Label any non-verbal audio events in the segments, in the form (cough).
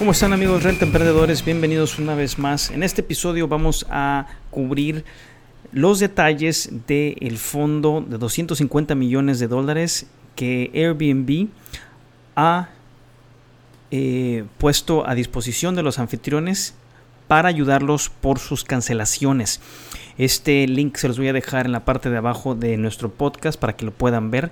¿Cómo están amigos Renta Emprendedores? Bienvenidos una vez más. En este episodio vamos a cubrir los detalles del fondo de 250 millones de dólares que Airbnb ha eh, puesto a disposición de los anfitriones para ayudarlos por sus cancelaciones. Este link se los voy a dejar en la parte de abajo de nuestro podcast para que lo puedan ver.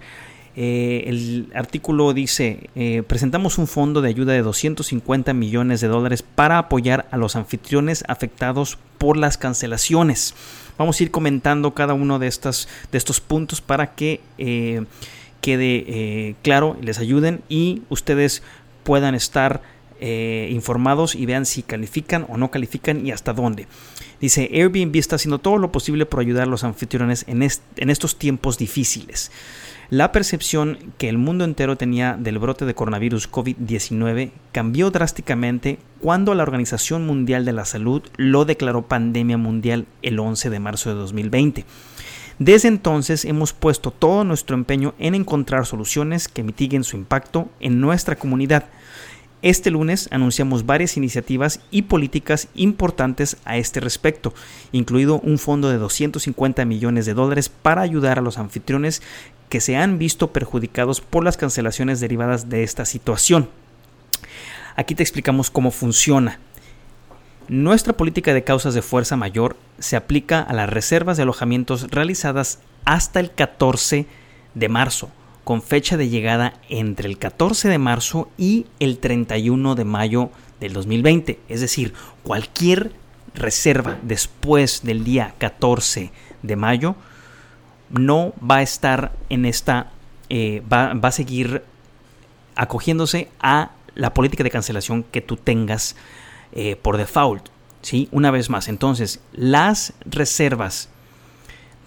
Eh, el artículo dice, eh, presentamos un fondo de ayuda de 250 millones de dólares para apoyar a los anfitriones afectados por las cancelaciones. Vamos a ir comentando cada uno de, de estos puntos para que eh, quede claro, les ayuden y ustedes puedan estar informados y vean si califican o no califican y hasta dónde. Dice, Airbnb está haciendo todo lo posible por ayudar a los anfitriones en, en estos tiempos difíciles. La percepción que el mundo entero tenía del brote de coronavirus COVID-19 cambió drásticamente cuando la Organización Mundial de la Salud lo declaró pandemia mundial el 11 de marzo de 2020. Desde entonces hemos puesto todo nuestro empeño en encontrar soluciones que mitiguen su impacto en nuestra comunidad. Este lunes anunciamos varias iniciativas y políticas importantes a este respecto, incluido un fondo de 250 millones de dólares para ayudar a los anfitriones que se han visto perjudicados por las cancelaciones derivadas de esta situación. Aquí te explicamos cómo funciona. Nuestra política de causas de fuerza mayor se aplica a las reservas de alojamientos realizadas hasta el 14 de marzo, con fecha de llegada entre el 14 de marzo y el 31 de mayo del 2020. Es decir, cualquier reserva después del día 14 de mayo no va a estar en esta, eh, va, va a seguir acogiéndose a la política de cancelación que tú tengas eh, por default. ¿sí? Una vez más, entonces, las reservas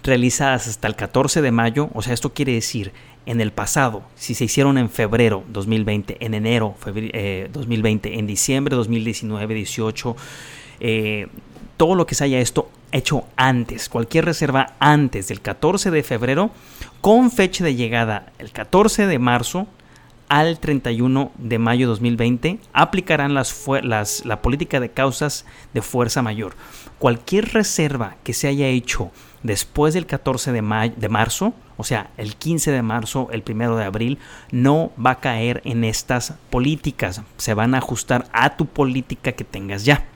realizadas hasta el 14 de mayo, o sea, esto quiere decir en el pasado, si se hicieron en febrero 2020, en enero eh, 2020, en diciembre 2019, 18, eh, todo lo que se haya esto hecho antes, cualquier reserva antes del 14 de febrero, con fecha de llegada el 14 de marzo al 31 de mayo 2020, aplicarán las, las- la política de causas de fuerza mayor. Cualquier reserva que se haya hecho después del 14 de, ma- de marzo, o sea, el 15 de marzo, el 1 de abril, no va a caer en estas políticas. Se van a ajustar a tu política que tengas ya.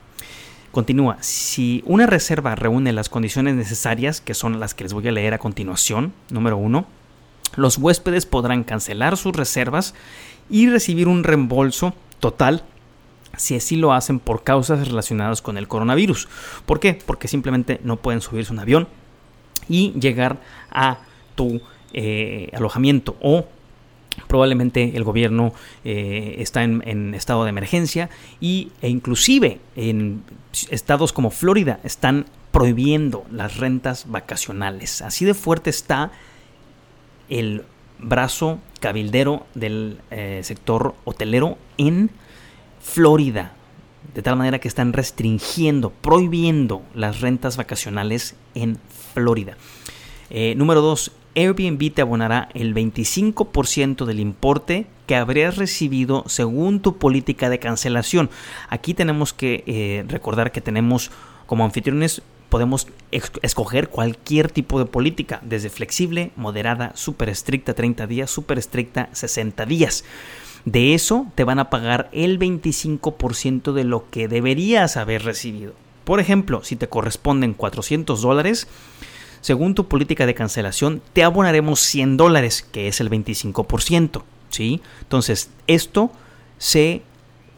Continúa, si una reserva reúne las condiciones necesarias, que son las que les voy a leer a continuación, número uno, los huéspedes podrán cancelar sus reservas y recibir un reembolso total si así lo hacen por causas relacionadas con el coronavirus. ¿Por qué? Porque simplemente no pueden subirse un avión y llegar a tu eh, alojamiento o probablemente el gobierno eh, está en, en estado de emergencia y, e inclusive en estados como Florida están prohibiendo las rentas vacacionales. Así de fuerte está el brazo cabildero del eh, sector hotelero en Florida. De tal manera que están restringiendo, prohibiendo las rentas vacacionales en Florida. Eh, número 2. Airbnb te abonará el 25% del importe que habrías recibido según tu política de cancelación. Aquí tenemos que eh, recordar que tenemos como anfitriones podemos escoger cualquier tipo de política, desde flexible, moderada, súper estricta 30 días, súper estricta 60 días. De eso te van a pagar el 25% de lo que deberías haber recibido. Por ejemplo, si te corresponden 400 dólares, según tu política de cancelación, te abonaremos 100 dólares, que es el 25%. ¿sí? Entonces, esto se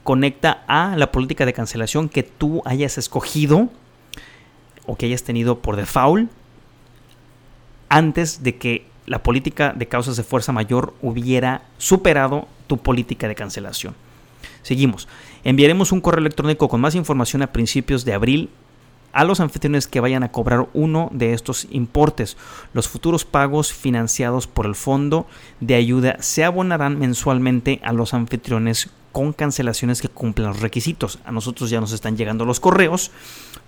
conecta a la política de cancelación que tú hayas escogido o que hayas tenido por default antes de que la política de causas de fuerza mayor hubiera superado tu política de cancelación. Seguimos. Enviaremos un correo electrónico con más información a principios de abril a los anfitriones que vayan a cobrar uno de estos importes. Los futuros pagos financiados por el fondo de ayuda se abonarán mensualmente a los anfitriones con cancelaciones que cumplan los requisitos. A nosotros ya nos están llegando los correos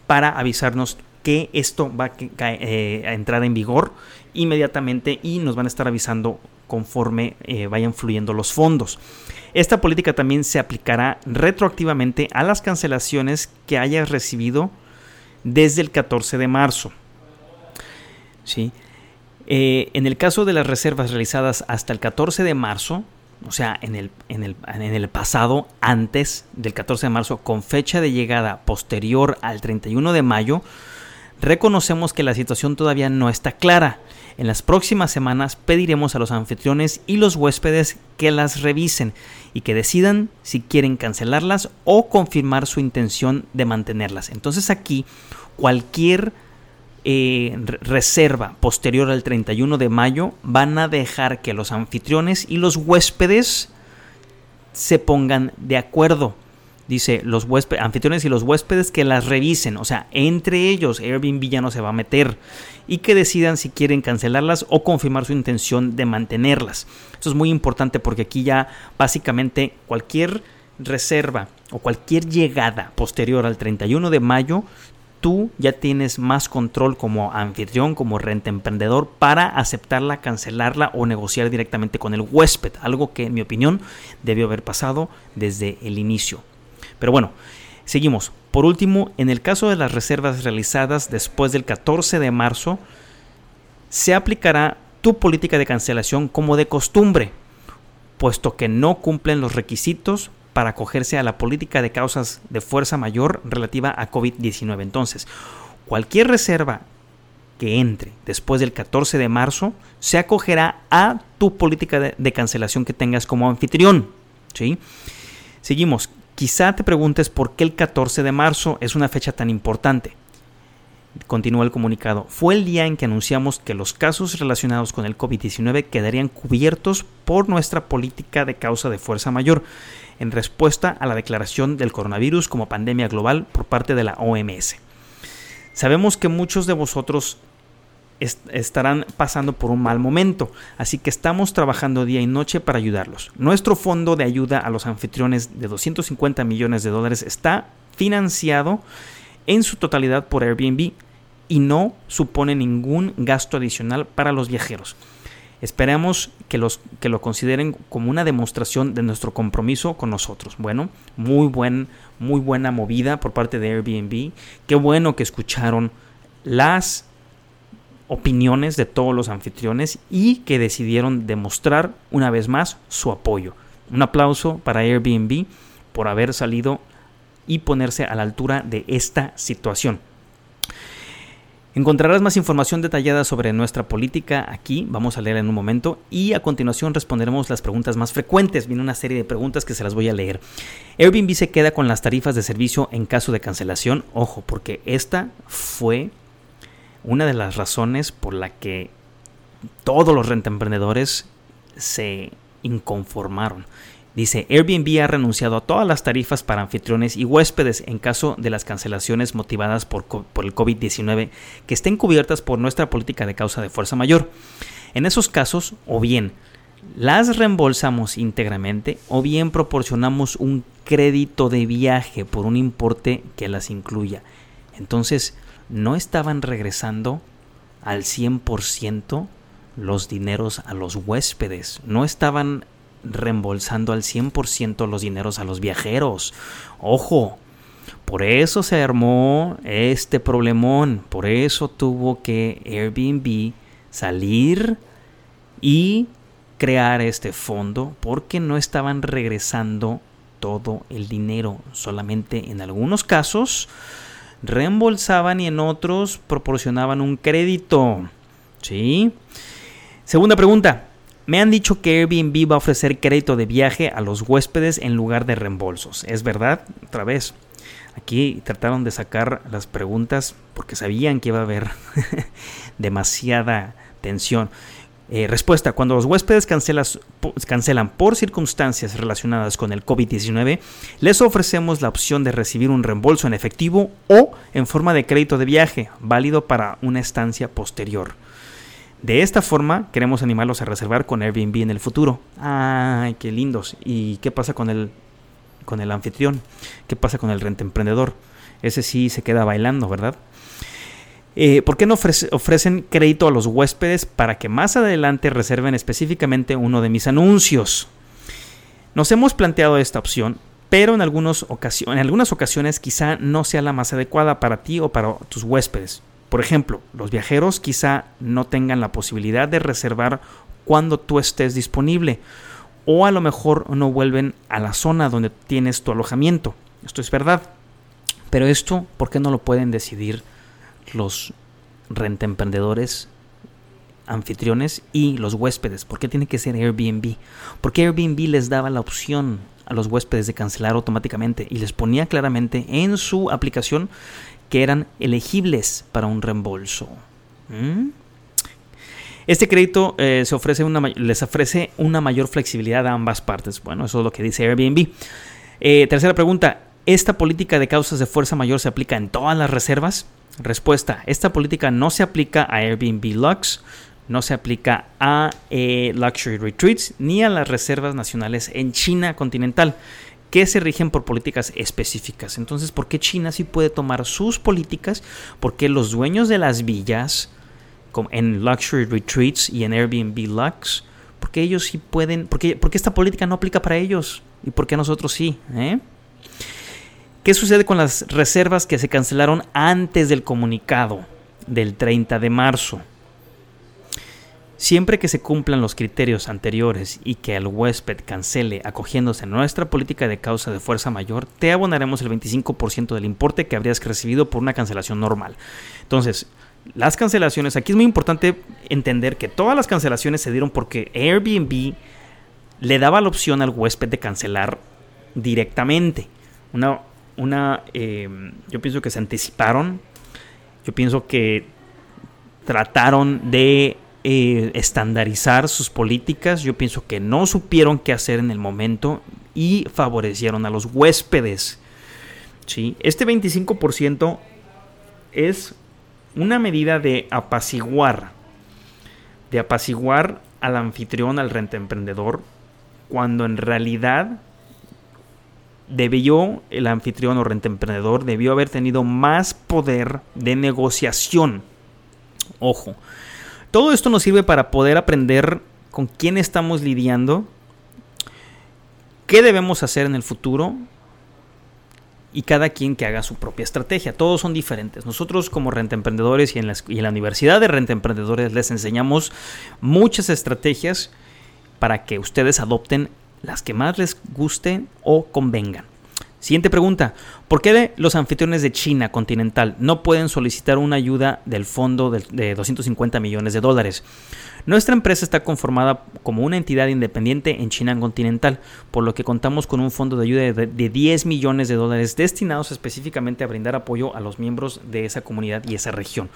para avisarnos que esto va eh, a entrar en vigor inmediatamente y nos van a estar avisando conforme eh, vayan fluyendo los fondos. Esta política también se aplicará retroactivamente a las cancelaciones que hayas recibido desde el 14 de marzo. ¿Sí? Eh, en el caso de las reservas realizadas hasta el 14 de marzo, o sea, en el, en, el, en el, pasado, antes del 14 de marzo, con fecha de llegada posterior al 31 de mayo, reconocemos que la situación todavía no está clara. En las próximas semanas pediremos a los anfitriones y los huéspedes que las revisen y que decidan si quieren cancelarlas o confirmar su intención de mantenerlas. Entonces aquí cualquier eh, reserva posterior al 31 de mayo van a dejar que los anfitriones y los huéspedes se pongan de acuerdo dice los anfitriones y los huéspedes que las revisen, o sea, entre ellos Airbnb ya no se va a meter y que decidan si quieren cancelarlas o confirmar su intención de mantenerlas. Eso es muy importante porque aquí ya básicamente cualquier reserva o cualquier llegada posterior al 31 de mayo, tú ya tienes más control como anfitrión, como renta emprendedor para aceptarla, cancelarla o negociar directamente con el huésped, algo que en mi opinión debió haber pasado desde el inicio. Pero bueno, seguimos. Por último, en el caso de las reservas realizadas después del 14 de marzo, se aplicará tu política de cancelación como de costumbre, puesto que no cumplen los requisitos para acogerse a la política de causas de fuerza mayor relativa a COVID-19. Entonces, cualquier reserva que entre después del 14 de marzo se acogerá a tu política de, cancelación que tengas como anfitrión. ¿sí? Seguimos. Quizá te preguntes por qué el 14 de marzo es una fecha tan importante. Continúa el comunicado. Fue el día en que anunciamos que los casos relacionados con el COVID-19 quedarían cubiertos por nuestra política de causa de fuerza mayor, en respuesta a la declaración del coronavirus como pandemia global por parte de la OMS. Sabemos que muchos de vosotros estarán pasando por un mal momento, así que estamos trabajando día y noche para ayudarlos. Nuestro fondo de ayuda a los anfitriones de 250 millones de dólares está financiado en su totalidad por Airbnb y no supone ningún gasto adicional para los viajeros. Esperamos que, los, que lo consideren como una demostración de nuestro compromiso con nosotros. Bueno, muy, buen, muy buena movida por parte de Airbnb. Qué bueno que escucharon las opiniones de todos los anfitriones y que decidieron demostrar una vez más su apoyo. Un aplauso para Airbnb por haber salido y ponerse a la altura de esta situación. Encontrarás más información detallada sobre nuestra política aquí, vamos a leer en un momento, y a continuación responderemos las preguntas más frecuentes. Viene una serie de preguntas que se las voy a leer. Airbnb se queda con las tarifas de servicio en caso de cancelación. Ojo, porque esta fue una de las razones por la que todos los emprendedores se inconformaron. Dice, Airbnb ha renunciado a todas las tarifas para anfitriones y huéspedes en caso de las cancelaciones motivadas por el COVID-19 que estén cubiertas por nuestra política de causa de fuerza mayor. En esos casos, o bien las reembolsamos íntegramente o bien proporcionamos un crédito de viaje por un importe que las incluya. Entonces, no estaban regresando al 100% los dineros a los huéspedes, no estaban reembolsando al 100% los dineros a los viajeros. Ojo, por eso se armó este problemón, por eso tuvo que Airbnb salir y crear este fondo, porque no estaban regresando todo el dinero, solamente en algunos casos reembolsaban y en otros proporcionaban un crédito. ¿Sí? Segunda pregunta. Me han dicho que Airbnb va a ofrecer crédito de viaje a los huéspedes en lugar de reembolsos. ¿Es verdad? Otra vez. Aquí trataron de sacar las preguntas porque sabían que iba a haber (laughs) demasiada tensión. Eh, respuesta, cuando los huéspedes cancelan por circunstancias relacionadas con el COVID-19, les ofrecemos la opción de recibir un reembolso en efectivo o en forma de crédito de viaje, válido para una estancia posterior. De esta forma, queremos animarlos a reservar con Airbnb en el futuro. ¡Ay, qué lindos! ¿Y qué pasa con el, con el anfitrión? ¿Qué pasa con el rente emprendedor? Ese sí se queda bailando, ¿verdad? Eh, ¿Por qué no ofrecen crédito a los huéspedes para que más adelante reserven específicamente uno de mis anuncios? Nos hemos planteado esta opción, pero en, algunas ocasiones quizá no sea la más adecuada para ti o para tus huéspedes. Por ejemplo, los viajeros quizá no tengan la posibilidad de reservar cuando tú estés disponible o a lo mejor no vuelven a la zona donde tienes tu alojamiento. Esto es verdad. Pero esto, ¿por qué no lo pueden decidir los rentemprendedores, anfitriones y los huéspedes. ¿Por qué tiene que ser Airbnb? Porque Airbnb les daba la opción a los huéspedes de cancelar automáticamente y les ponía claramente en su aplicación que eran elegibles para un reembolso. ¿Mm? Este crédito eh, se ofrece una, les ofrece una mayor flexibilidad a ambas partes. Bueno, eso es lo que dice Airbnb. Eh, tercera pregunta. ¿Esta política de causas de fuerza mayor se aplica en todas las reservas? Respuesta, esta política no se aplica a Airbnb Lux, no se aplica a eh, Luxury Retreats ni a las reservas nacionales en China continental, que se rigen por políticas específicas. Entonces, ¿por qué China sí puede tomar sus políticas? Porque los dueños de las villas en Luxury Retreats y en Airbnb Lux, porque ellos sí pueden, porque, porque esta política no aplica para ellos y porque nosotros sí, ¿eh? ¿Qué sucede con las reservas que se cancelaron antes del comunicado del 30 de marzo? Siempre que se cumplan los criterios anteriores y que el huésped cancele acogiéndose a nuestra política de causa de fuerza mayor, te abonaremos el 25% del importe que habrías recibido por una cancelación normal. Entonces, las cancelaciones, aquí es muy importante entender que todas las cancelaciones se dieron porque Airbnb le daba la opción al huésped de cancelar directamente. Una, una, em, yo pienso que se anticiparon, yo pienso que trataron de eh, estandarizar sus políticas, yo pienso que no supieron qué hacer en el momento y favorecieron a los huéspedes. ¿sí? Este 25% es una medida de apaciguar, de apaciguar al anfitrión, al renta emprendedor, cuando en realidad debió, el anfitrión o renta emprendedor, debió haber tenido más poder de negociación. Ojo, todo esto nos sirve para poder aprender con quién estamos lidiando, qué debemos hacer en el futuro y cada quien que haga su propia estrategia. Todos son diferentes. Nosotros como renta emprendedores y en, la, y en la Universidad de Renta Emprendedores les enseñamos muchas estrategias para que ustedes adopten las que más les gusten o convengan. Siguiente pregunta. ¿Por qué los anfitriones de China continental no pueden solicitar una ayuda del fondo de 250 millones de dólares? Nuestra empresa está conformada como una entidad independiente en China continental, por lo que contamos con un fondo de ayuda de 10 millones de dólares destinados específicamente a brindar apoyo a los miembros de esa comunidad y esa región.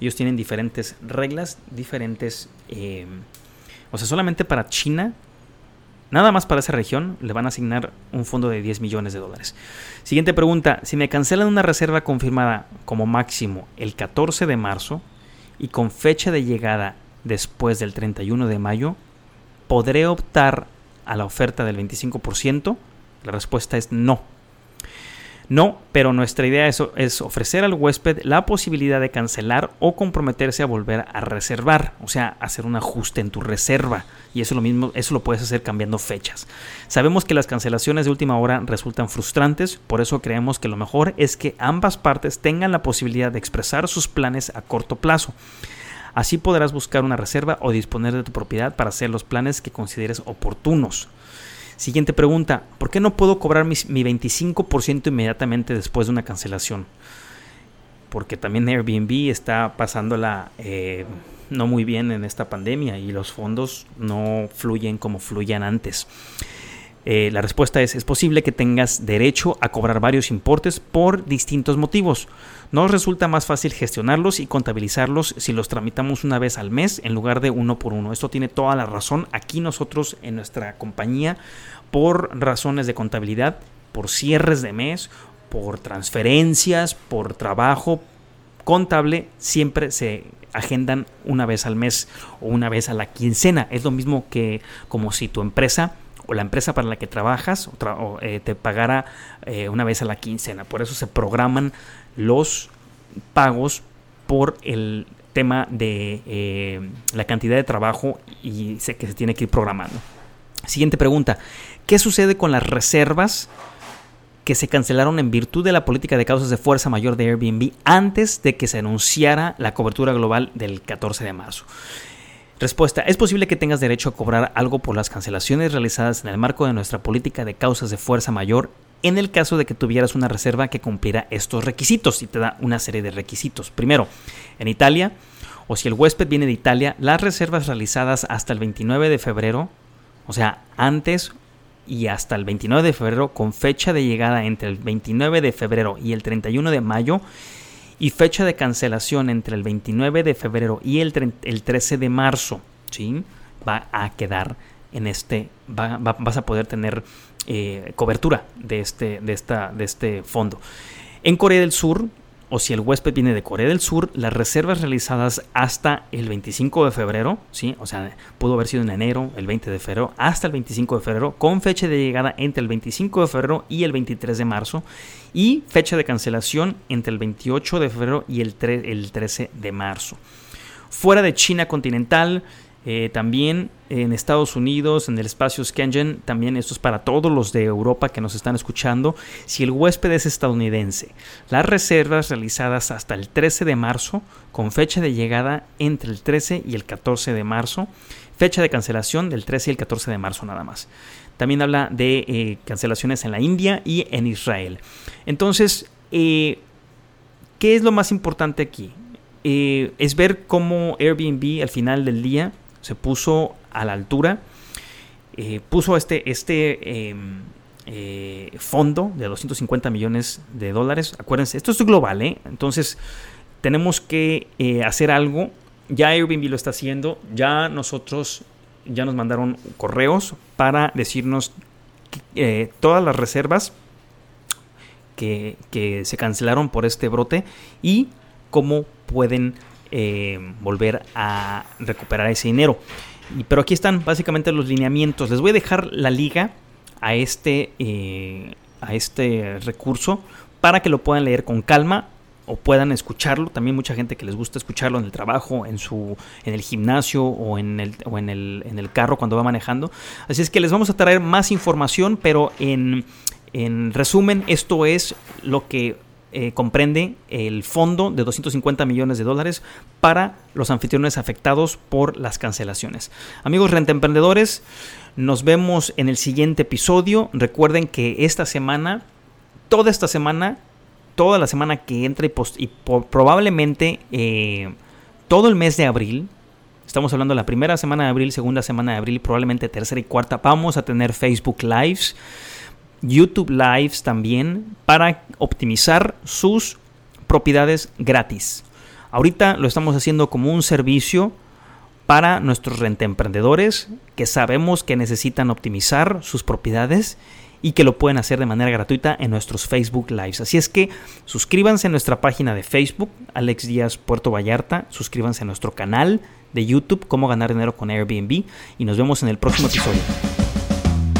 Ellos tienen diferentes reglas, diferentes... Eh, o sea, solamente para China Nada más para esa región le van a asignar un fondo de 10 millones de dólares. Siguiente pregunta, si me cancelan una reserva confirmada como máximo el 14 de marzo y con fecha de llegada después del 31 de mayo, ¿podré optar a la oferta del 25%? La respuesta es no. No, pero nuestra idea es, ofrecer al huésped la posibilidad de cancelar o comprometerse a volver a reservar, o sea, hacer un ajuste en tu reserva. Y eso lo mismo, eso lo puedes hacer cambiando fechas. Sabemos que las cancelaciones de última hora resultan frustrantes, por eso creemos que lo mejor es que ambas partes tengan la posibilidad de expresar sus planes a corto plazo. Así podrás buscar una reserva o disponer de tu propiedad para hacer los planes que consideres oportunos. Siguiente pregunta, ¿por qué no puedo cobrar mi, 25% inmediatamente después de una cancelación? Porque también Airbnb está pasándola eh, no muy bien en esta pandemia y los fondos no fluyen como fluían antes. Eh, la respuesta es, es posible que tengas derecho a cobrar varios importes por distintos motivos. Nos resulta más fácil gestionarlos y contabilizarlos si los tramitamos una vez al mes en lugar de uno por uno. Esto tiene toda la razón. Aquí nosotros en nuestra compañía, por razones de contabilidad, por cierres de mes, por transferencias, por trabajo contable, siempre se agendan una vez al mes o una vez a la quincena. Es lo mismo que como si tu empresa o la empresa para la que trabajas eh, te pagara eh, una vez a la quincena. Por eso se programan los pagos por el tema de eh, la cantidad de trabajo y sé que se tiene que ir programando. Siguiente pregunta. ¿Qué sucede con las reservas que se cancelaron en virtud de la política de causas de fuerza mayor de Airbnb antes de que se anunciara la cobertura global del 14 de marzo? Respuesta. Es posible que tengas derecho a cobrar algo por las cancelaciones realizadas en el marco de nuestra política de causas de fuerza mayor en el caso de que tuvieras una reserva que cumpliera estos requisitos y te da una serie de requisitos. Primero, en Italia, o si el huésped viene de Italia, las reservas realizadas hasta el 29 de febrero, o sea, antes y hasta el 29 de febrero, con fecha de llegada entre el 29 de febrero y el 31 de mayo, y fecha de cancelación entre el 29 de febrero y el, 13 de marzo, ¿sí? va a quedar en este, vas a poder tener eh, cobertura de este, de, esta, de este fondo. En Corea del Sur, o si el huésped viene de Corea del Sur, las reservas realizadas hasta el 25 de febrero, ¿sí? o sea, pudo haber sido en enero, el 20 de febrero, hasta el 25 de febrero, con fecha de llegada entre el 25 de febrero y el 23 de marzo, y fecha de cancelación entre el 28 de febrero y el, el 13 de marzo. Fuera de China continental, eh, también en Estados Unidos, en el espacio Schengen, también esto es para todos los de Europa que nos están escuchando. Si el huésped es estadounidense, las reservas realizadas hasta el 13 de marzo, con fecha de llegada entre el 13 y el 14 de marzo, fecha de cancelación del 13 y el 14 de marzo nada más. También habla de eh, cancelaciones en la India y en Israel. Entonces, eh, ¿qué es lo más importante aquí? es ver cómo Airbnb al final del día se puso a la altura, eh, puso este, este em, eh, fondo de 250 millones de dólares. Acuérdense, esto es global, ¿eh? entonces tenemos que hacer algo. Ya Airbnb lo está haciendo, ya nosotros ya nos mandaron correos para decirnos todas las reservas que, que, se cancelaron por este brote y cómo pueden eh, volver a recuperar ese dinero. pero aquí están básicamente los lineamientos. Les voy a dejar la liga a este, eh, a este recurso para que lo puedan leer con calma o puedan escucharlo. También mucha gente que les gusta escucharlo en el trabajo, en su, en el gimnasio o en el, o en el, en el carro cuando va manejando. Así es que les vamos a traer más información, pero en, en resumen, esto es lo que eh, comprende el fondo de 250 millones de dólares para los anfitriones afectados por las cancelaciones. Amigos rentemprendedores, nos vemos en el siguiente episodio. Recuerden que esta semana, toda esta semana, toda la semana que entra y, probablemente eh, todo el mes de abril, Estamos hablando de la primera semana de abril, segunda semana de abril, probablemente tercera y cuarta. Vamos a tener Facebook Lives. YouTube Lives también para optimizar sus propiedades gratis. Ahorita lo estamos haciendo como un servicio para nuestros rentemprendedores que sabemos que necesitan optimizar sus propiedades y que lo pueden hacer de manera gratuita en nuestros Facebook Lives. Así es que suscríbanse a nuestra página de Facebook, Alex Díaz Puerto Vallarta, suscríbanse a nuestro canal de YouTube, Cómo ganar dinero con Airbnb y nos vemos en el próximo episodio.